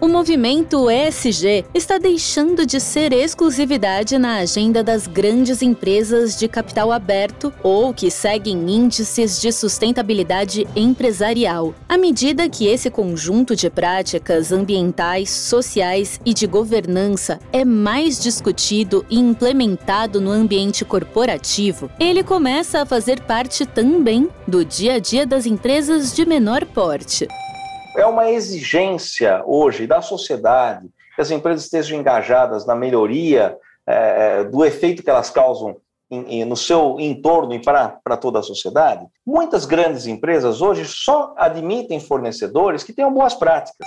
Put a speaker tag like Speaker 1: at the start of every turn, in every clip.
Speaker 1: O movimento ESG está deixando de ser exclusividade na agenda das grandes empresas de capital aberto ou que seguem índices de sustentabilidade empresarial. À medida que esse conjunto de práticas ambientais, sociais e de governança é mais discutido e implementado no ambiente corporativo, ele começa a fazer parte também do dia a dia das empresas de menor porte.
Speaker 2: É uma exigência hoje da sociedade que as empresas estejam engajadas na melhoria é, do efeito que elas causam em, em, no seu entorno e para, para toda a sociedade. Muitas grandes empresas hoje só admitem fornecedores que tenham boas práticas.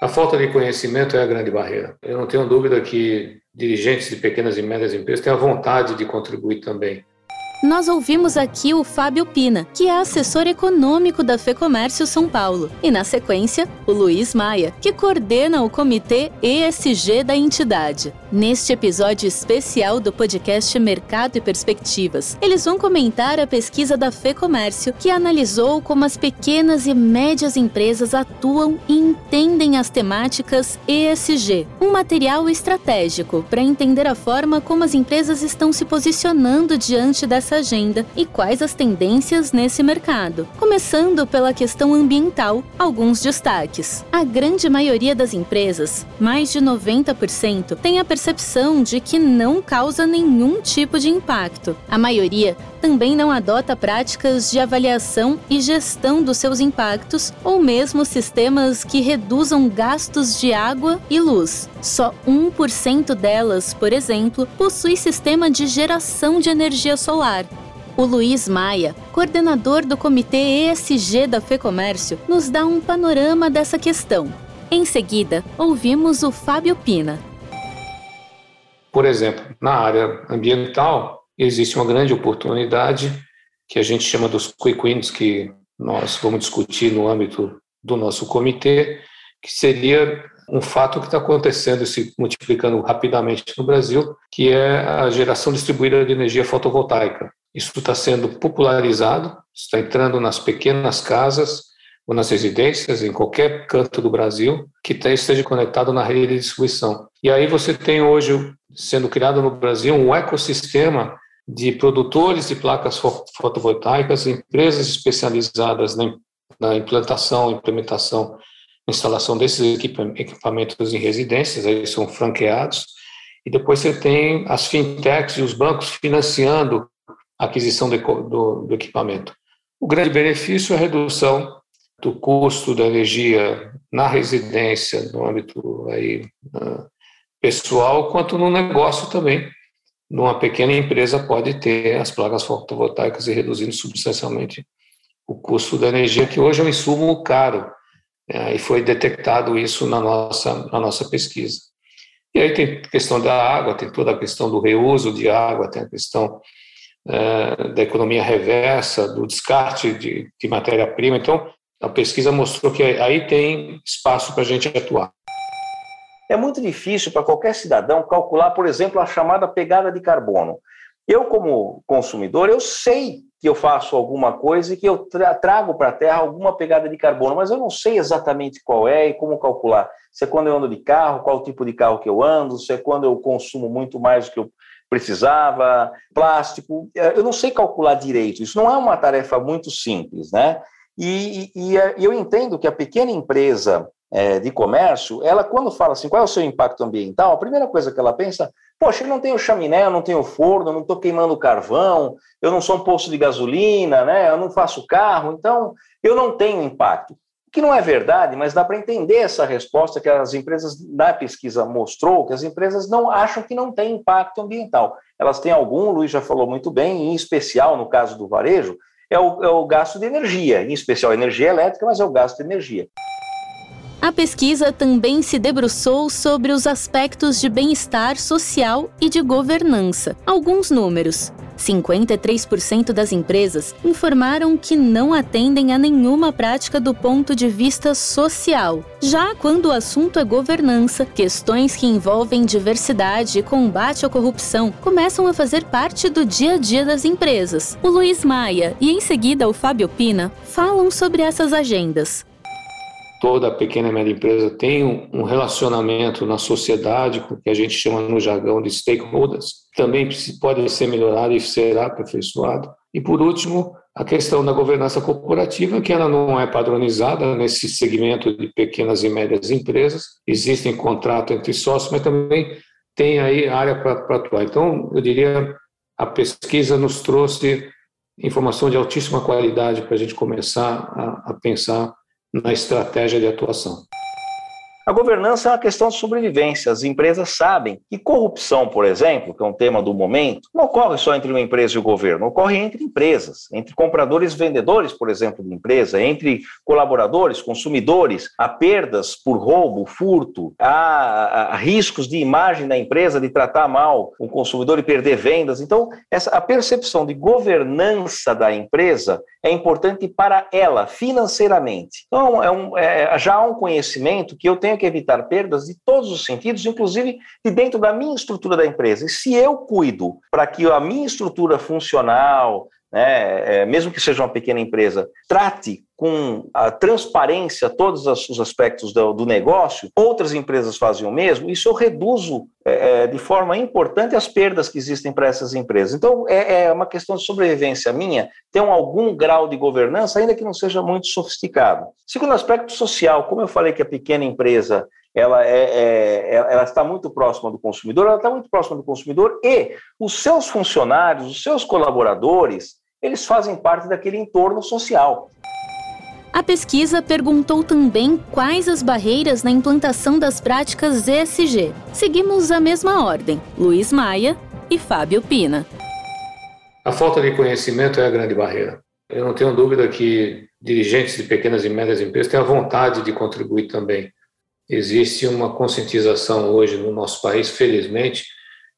Speaker 3: A falta de conhecimento é a grande barreira. Eu não tenho dúvida que dirigentes de pequenas e médias empresas têm a vontade de contribuir também
Speaker 1: nós ouvimos aqui o Fábio Pina, que é assessor econômico da FEComércio São Paulo, e na sequência, o Luiz Maia, que coordena o comitê ESG da entidade. Neste episódio especial do podcast Mercado e Perspectivas, eles vão comentar a pesquisa da FEComércio, que analisou como as pequenas e médias empresas atuam e entendem as temáticas ESG, um material estratégico para entender a forma como as empresas estão se posicionando diante dessa agenda e quais as tendências nesse mercado. Começando pela questão ambiental, alguns destaques. A grande maioria das empresas, mais de 90%, tem a percepção de que não causa nenhum tipo de impacto. A maioria também não adota práticas de avaliação e gestão dos seus impactos ou mesmo sistemas que reduzam gastos de água e luz. Só 1% delas, por exemplo, possui sistema de geração de energia solar. O Luiz Maia, coordenador do Comitê ESG da FEComércio, nos dá um panorama dessa questão. Em seguida, ouvimos o Fábio Pina.
Speaker 3: Por exemplo, na área ambiental, existe uma grande oportunidade que a gente chama dos quick wins, que nós vamos discutir no âmbito do nosso comitê, que seria um fato que está acontecendo e se multiplicando rapidamente no Brasil, que é a geração distribuída de energia fotovoltaica. Isso está sendo popularizado, está entrando nas pequenas casas ou nas residências, em qualquer canto do Brasil, que esteja conectado na rede de distribuição. E aí você tem hoje, sendo criado no Brasil, um ecossistema de produtores de placas fotovoltaicas, empresas especializadas na implantação, implementação, instalação desses equipamentos em residências, aí são franqueados, e depois você tem as fintechs e os bancos financiando a aquisição do, do, do equipamento. O grande benefício é a redução do custo da energia na residência, no âmbito aí, uh, pessoal, quanto no negócio também, numa pequena empresa pode ter as placas fotovoltaicas e reduzindo substancialmente o custo da energia, que hoje é um insumo caro, é, e foi detectado isso na nossa, na nossa pesquisa. E aí tem questão da água, tem toda a questão do reuso de água, tem a questão é, da economia reversa, do descarte de, de matéria-prima. Então, a pesquisa mostrou que aí tem espaço para a gente atuar.
Speaker 2: É muito difícil para qualquer cidadão calcular, por exemplo, a chamada pegada de carbono. Eu, como consumidor, eu sei que eu faço alguma coisa e que eu tra trago para a Terra alguma pegada de carbono, mas eu não sei exatamente qual é e como calcular. Se é quando eu ando de carro, qual tipo de carro que eu ando, se é quando eu consumo muito mais do que eu precisava, plástico. Eu não sei calcular direito. Isso não é uma tarefa muito simples, né? E, e, e eu entendo que a pequena empresa é, de comércio, ela quando fala assim, qual é o seu impacto ambiental, a primeira coisa que ela pensa, poxa, eu não tenho chaminé, eu não tenho forno, eu não estou queimando carvão, eu não sou um posto de gasolina, né, eu não faço carro, então eu não tenho impacto. Que não é verdade, mas dá para entender essa resposta que as empresas da pesquisa mostrou, que as empresas não acham que não tem impacto ambiental. Elas têm algum, o Luiz já falou muito bem, em especial no caso do varejo, é o, é o gasto de energia, em especial energia elétrica, mas é o gasto de energia.
Speaker 1: A pesquisa também se debruçou sobre os aspectos de bem-estar social e de governança. Alguns números. 53% das empresas informaram que não atendem a nenhuma prática do ponto de vista social. Já quando o assunto é governança, questões que envolvem diversidade e combate à corrupção começam a fazer parte do dia a dia das empresas. O Luiz Maia e em seguida o Fábio Pina falam sobre essas agendas
Speaker 3: toda pequena e média empresa tem um relacionamento na sociedade, com o que a gente chama no jargão de stakeholders, também pode ser melhorado e será aperfeiçoado. E, por último, a questão da governança corporativa, que ela não é padronizada nesse segmento de pequenas e médias empresas. Existem contratos entre sócios, mas também tem aí área para atuar. Então, eu diria, a pesquisa nos trouxe informação de altíssima qualidade para a gente começar a, a pensar na estratégia de atuação.
Speaker 2: A governança é uma questão de sobrevivência. As empresas sabem que corrupção, por exemplo, que é um tema do momento, não ocorre só entre uma empresa e o governo, ocorre entre empresas, entre compradores e vendedores, por exemplo, de empresa, entre colaboradores, consumidores. Há perdas por roubo, furto, há, riscos de imagem da empresa de tratar mal o consumidor e perder vendas. Então, essa, a percepção de governança da empresa é importante para ela financeiramente. Então, é um, é, já há um conhecimento que eu tenho que evitar perdas de todos os sentidos, inclusive de dentro da minha estrutura da empresa. E se eu cuido para que a minha estrutura funcional, né, é, mesmo que seja uma pequena empresa, trate com a transparência todos os aspectos do, do negócio, outras empresas fazem o mesmo, isso eu reduzo é, é de forma importante as perdas que existem para essas empresas. Então, é, é, uma questão de sobrevivência minha ter um, algum grau de governança, ainda que não seja muito sofisticado. Segundo aspecto social, como eu falei que a pequena empresa ela, é, é, ela está muito próxima do consumidor, ela está muito próxima do consumidor e os seus funcionários, os seus colaboradores, eles fazem parte daquele entorno social.
Speaker 1: A pesquisa perguntou também quais as barreiras na implantação das práticas ESG. Seguimos a mesma ordem: Luiz Maia e Fábio Pina.
Speaker 3: A falta de conhecimento é a grande barreira. Eu não tenho dúvida que dirigentes de pequenas e médias empresas têm a vontade de contribuir também. Existe uma conscientização hoje no nosso país, felizmente,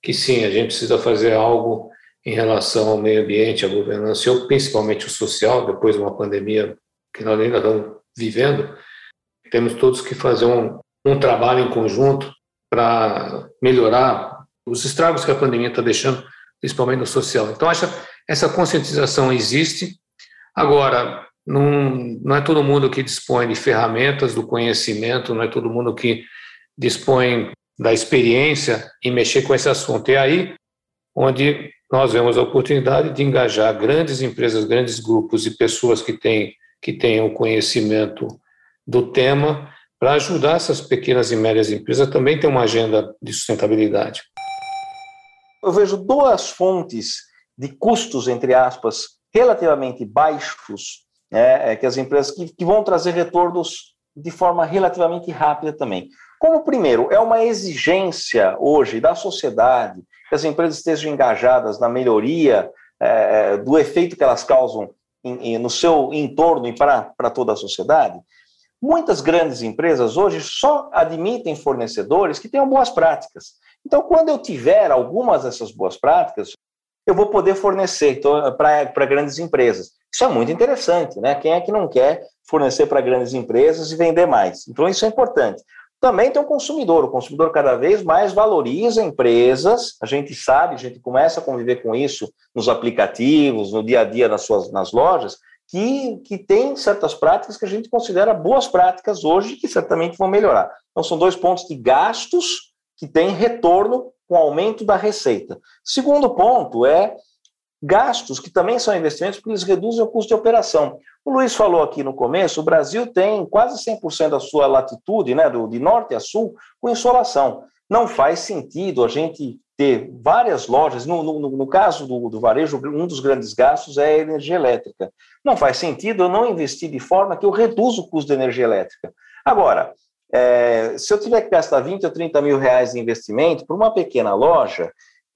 Speaker 3: que sim, a gente precisa fazer algo em relação ao meio ambiente, à governança, ou principalmente o social, depois de uma pandemia que nós ainda estamos vivendo, temos todos que fazer um, um trabalho em conjunto para melhorar os estragos que a pandemia está deixando, principalmente no social. Então, essa, essa conscientização existe. Agora, não, não é todo mundo que dispõe de ferramentas, do conhecimento, não é todo mundo que dispõe da experiência em mexer com esse assunto. E aí onde nós vemos a oportunidade de engajar grandes empresas, grandes grupos e pessoas que têm que tenham conhecimento do tema para ajudar essas pequenas e médias empresas também ter uma agenda de sustentabilidade.
Speaker 2: Eu vejo duas fontes de custos, entre aspas, relativamente baixos, né, é, que as empresas que, que vão trazer retornos de forma relativamente rápida também. Como, primeiro, é uma exigência hoje da sociedade que as empresas estejam engajadas na melhoria é, é, do efeito que elas causam em, em, no seu entorno e para, toda a sociedade, muitas grandes empresas hoje só admitem fornecedores que tenham boas práticas. Então, quando eu tiver algumas dessas boas práticas, eu vou poder fornecer então, para grandes empresas. Isso é muito interessante, né? Quem é que não quer fornecer para grandes empresas e vender mais? Então, isso é importante. Também tem o consumidor. O consumidor cada vez mais valoriza empresas. A gente sabe, a gente começa a conviver com isso nos aplicativos, no dia a dia nas suas nas lojas, que, que tem certas práticas que a gente considera boas práticas hoje que certamente vão melhorar. Então, são dois pontos de gastos que têm retorno com aumento da receita. Segundo ponto é gastos que também são investimentos porque eles reduzem o custo de operação. O Luiz falou aqui no começo, o Brasil tem quase 100% da sua latitude, né, do, de norte a sul, com insolação. Não faz sentido a gente ter várias lojas, no, no, no caso do, do, varejo, um dos grandes gastos é a energia elétrica. Não faz sentido eu não investir de forma que eu reduza o custo da energia elétrica. Agora, é, se eu tiver que gastar 20 ou 30 mil reais de investimento para uma pequena loja,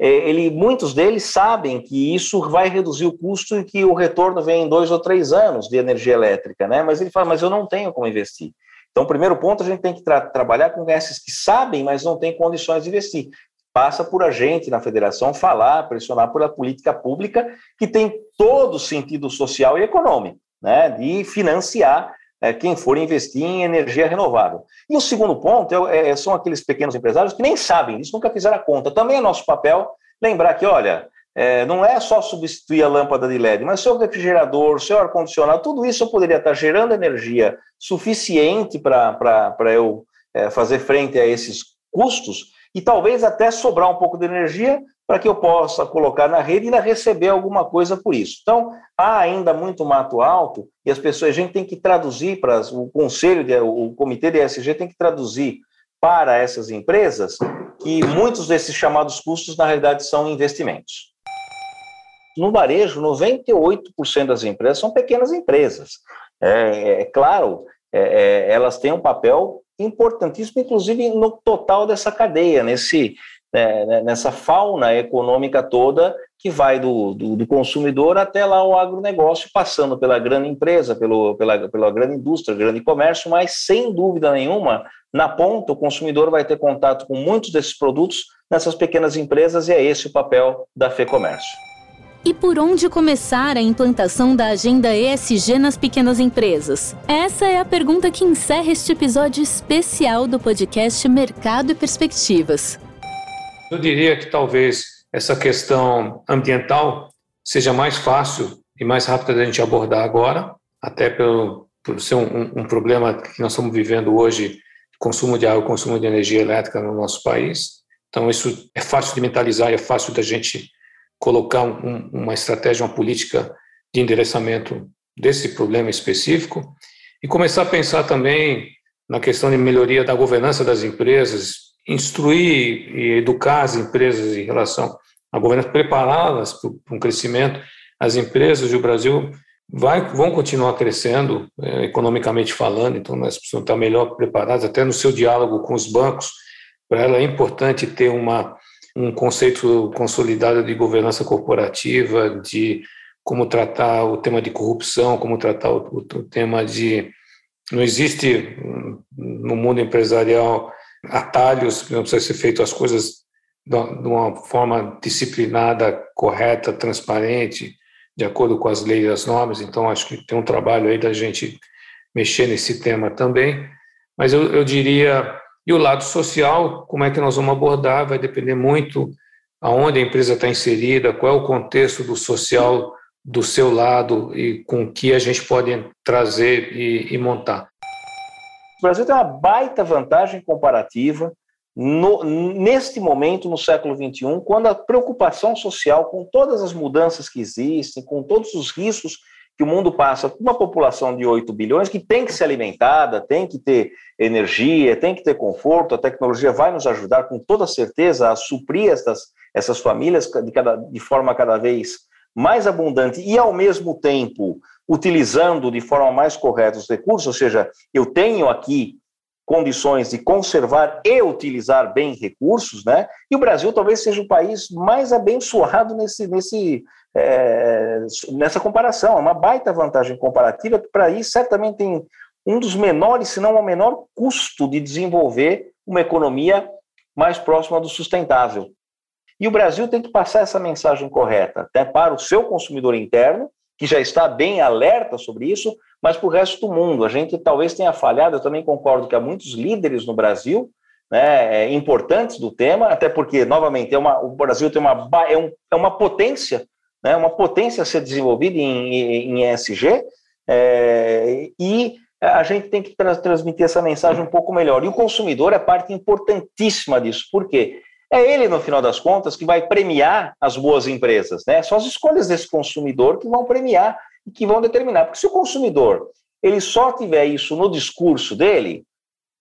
Speaker 2: ele, muitos deles sabem que isso vai reduzir o custo e que o retorno vem em dois ou três anos de energia elétrica, né? Mas ele fala, mas eu não tenho como investir. Então, primeiro ponto, a gente tem que tra trabalhar com esses que sabem, mas não têm condições de investir. Passa por a gente na federação falar, pressionar por a política pública que tem todo o sentido social e econômico, né? De financiar é, quem for investir em energia renovável. E o segundo ponto é, é, são aqueles pequenos empresários que nem sabem disso, nunca fizeram a conta. Também é nosso papel lembrar que, olha, é, não é só substituir a lâmpada de LED, mas seu refrigerador, seu ar-condicionado, tudo isso eu poderia estar gerando energia suficiente para eu é, fazer frente a esses custos e talvez até sobrar um pouco de energia para que eu possa colocar na rede e ainda receber alguma coisa por isso. Então, há ainda muito mato alto e as pessoas, a gente tem que traduzir para o conselho, o comitê de ESG tem que traduzir para essas empresas que muitos desses chamados custos, na realidade, são investimentos. No varejo, 98% das empresas são pequenas empresas. É, é claro, é, é, elas têm um papel importantíssimo, inclusive no total dessa cadeia, nesse, né, né, nessa fauna econômica toda que vai do, do, do, consumidor até lá o agronegócio, passando pela grande empresa, pelo, pela, pela grande indústria, grande comércio, mas sem dúvida nenhuma, na ponta, o consumidor vai ter contato com muitos desses produtos nessas pequenas empresas e é esse o papel da FEComércio.
Speaker 1: E por onde começar a implantação da agenda ESG nas pequenas empresas? Essa é a pergunta que encerra este episódio especial do podcast Mercado e Perspectivas.
Speaker 3: Eu diria que talvez essa questão ambiental seja mais fácil e mais rápida da gente abordar agora, até pelo, por ser um, um problema que nós estamos vivendo hoje, consumo de água, consumo de energia elétrica no nosso país. Então, isso é fácil de mentalizar, é fácil da gente colocar um, uma estratégia, uma política de endereçamento desse problema específico e começar a pensar também na questão de melhoria da governança das empresas, instruir e educar as empresas em relação à governança, prepará-las para um crescimento. As empresas e o Brasil vai, vão continuar crescendo, é, economicamente falando, então nós precisamos estar melhor preparados, até no seu diálogo com os bancos. Para ela é importante ter uma um conceito consolidado de governança corporativa, de como tratar o tema de corrupção, como tratar o, o tema de. Não existe no mundo empresarial atalhos, não precisa ser feito as coisas de uma forma disciplinada, correta, transparente, de acordo com as leis e as normas. Então, acho que tem um trabalho aí da gente mexer nesse tema também. Mas eu, eu diria e o lado social, como é que nós vamos abordar, vai depender muito aonde a empresa está inserida, qual é o contexto do social do seu lado e com que a gente pode trazer e, e montar.
Speaker 2: O Brasil tem uma baita vantagem comparativa no, neste momento, no século XXI, quando a preocupação social com todas as mudanças que existem, com todos os riscos que o mundo passa uma população de 8 bilhões que tem que ser alimentada, tem que ter energia, tem que ter conforto, a tecnologia vai nos ajudar com toda certeza a suprir essas, essas famílias de, cada, de forma cada vez mais abundante e, ao mesmo tempo, utilizando de forma mais correta os recursos, ou seja, eu tenho aqui condições de conservar e utilizar bem recursos, né? E o Brasil talvez seja o país mais abençoado nesse, nesse, é, nessa comparação. É uma baita vantagem comparativa para isso, certamente tem um dos menores, se não o menor custo de desenvolver uma economia mais próxima do sustentável. E o Brasil tem que passar essa mensagem correta até para o seu consumidor interno, que já está bem alerta sobre isso, mas para o resto do mundo. A gente talvez tenha falhado, eu também concordo que há muitos líderes no Brasil né, é, importantes do tema, até porque, novamente, é uma, o Brasil tem uma, é, um, é uma potência né, uma potência a ser desenvolvida em, em ESG, é, e a gente tem que tra transmitir essa mensagem um pouco melhor. E o consumidor é parte importantíssima disso, por quê? É ele, no final das contas, que vai premiar as boas empresas, né? São as escolhas desse consumidor que vão premiar e que vão determinar. Porque se o consumidor ele só tiver isso no discurso dele,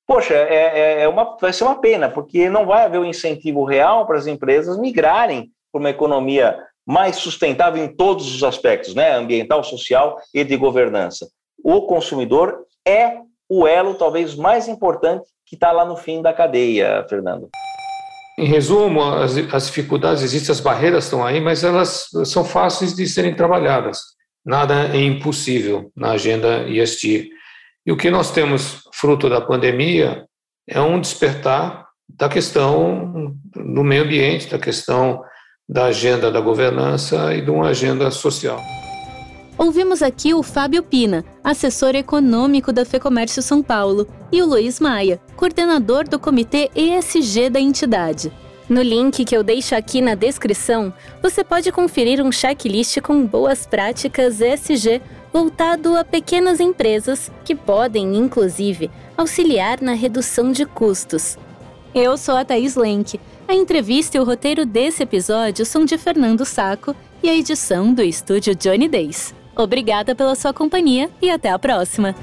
Speaker 2: poxa, é, é, é uma, vai ser uma pena, porque não vai haver um incentivo real para as empresas migrarem para uma economia mais sustentável em todos os aspectos, né? ambiental, social e de governança. O consumidor é o elo talvez mais importante que está lá no fim da cadeia, Fernando.
Speaker 3: Em resumo, as, as, dificuldades existem, as barreiras estão aí, mas elas são fáceis de serem trabalhadas. Nada é impossível na agenda ESG. E o que nós temos, fruto da pandemia, é um despertar da questão do meio ambiente, da questão da agenda da governança e de uma agenda social.
Speaker 1: Ouvimos aqui o Fábio Pina, assessor econômico da FEComércio São Paulo, e o Luiz Maia, coordenador do Comitê ESG da entidade. No link que eu deixo aqui na descrição, você pode conferir um checklist com boas práticas ESG voltado a pequenas empresas que podem, inclusive, auxiliar na redução de custos. Eu sou a Thaís Lenk. A entrevista e o roteiro desse episódio são de Fernando Saco e a edição do estúdio Johnny Days. Obrigada pela sua companhia e até a próxima!